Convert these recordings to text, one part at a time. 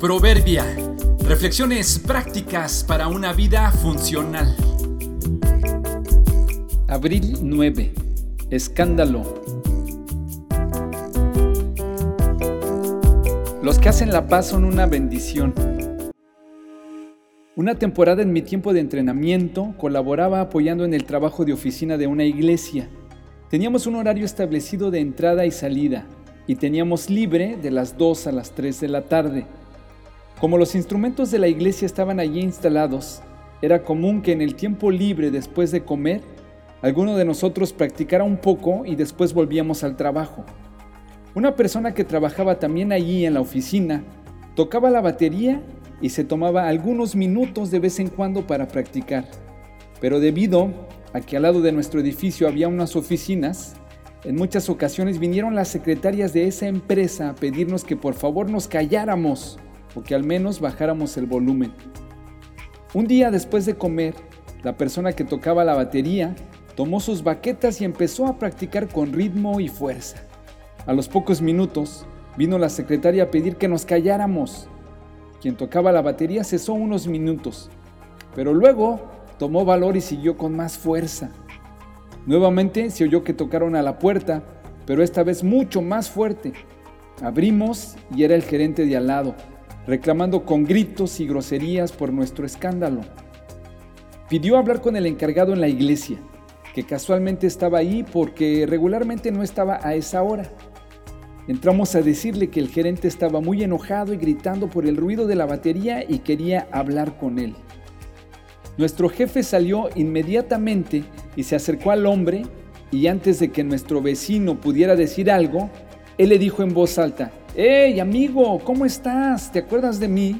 Proverbia. Reflexiones prácticas para una vida funcional. Abril 9. Escándalo. Los que hacen la paz son una bendición. Una temporada en mi tiempo de entrenamiento colaboraba apoyando en el trabajo de oficina de una iglesia. Teníamos un horario establecido de entrada y salida y teníamos libre de las 2 a las 3 de la tarde. Como los instrumentos de la iglesia estaban allí instalados, era común que en el tiempo libre después de comer, alguno de nosotros practicara un poco y después volvíamos al trabajo. Una persona que trabajaba también allí en la oficina tocaba la batería y se tomaba algunos minutos de vez en cuando para practicar. Pero debido a que al lado de nuestro edificio había unas oficinas, en muchas ocasiones vinieron las secretarias de esa empresa a pedirnos que por favor nos calláramos o que al menos bajáramos el volumen. Un día después de comer, la persona que tocaba la batería tomó sus baquetas y empezó a practicar con ritmo y fuerza. A los pocos minutos vino la secretaria a pedir que nos calláramos. Quien tocaba la batería cesó unos minutos, pero luego tomó valor y siguió con más fuerza. Nuevamente se oyó que tocaron a la puerta, pero esta vez mucho más fuerte. Abrimos y era el gerente de al lado reclamando con gritos y groserías por nuestro escándalo. Pidió hablar con el encargado en la iglesia, que casualmente estaba ahí porque regularmente no estaba a esa hora. Entramos a decirle que el gerente estaba muy enojado y gritando por el ruido de la batería y quería hablar con él. Nuestro jefe salió inmediatamente y se acercó al hombre y antes de que nuestro vecino pudiera decir algo, él le dijo en voz alta, ¡Hey, amigo! ¿Cómo estás? ¿Te acuerdas de mí?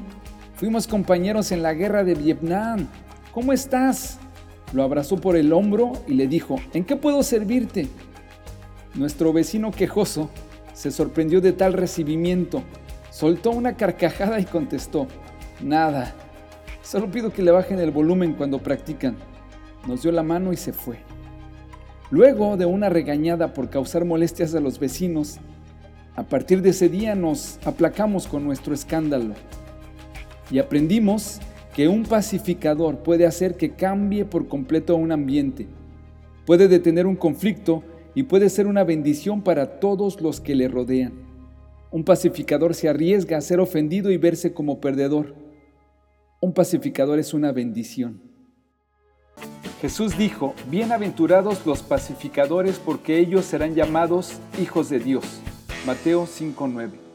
Fuimos compañeros en la guerra de Vietnam. ¿Cómo estás? Lo abrazó por el hombro y le dijo, ¿en qué puedo servirte? Nuestro vecino quejoso se sorprendió de tal recibimiento, soltó una carcajada y contestó, nada, solo pido que le bajen el volumen cuando practican. Nos dio la mano y se fue. Luego de una regañada por causar molestias a los vecinos, a partir de ese día nos aplacamos con nuestro escándalo y aprendimos que un pacificador puede hacer que cambie por completo un ambiente, puede detener un conflicto y puede ser una bendición para todos los que le rodean. Un pacificador se arriesga a ser ofendido y verse como perdedor. Un pacificador es una bendición. Jesús dijo, bienaventurados los pacificadores porque ellos serán llamados hijos de Dios. Mateo 5:9.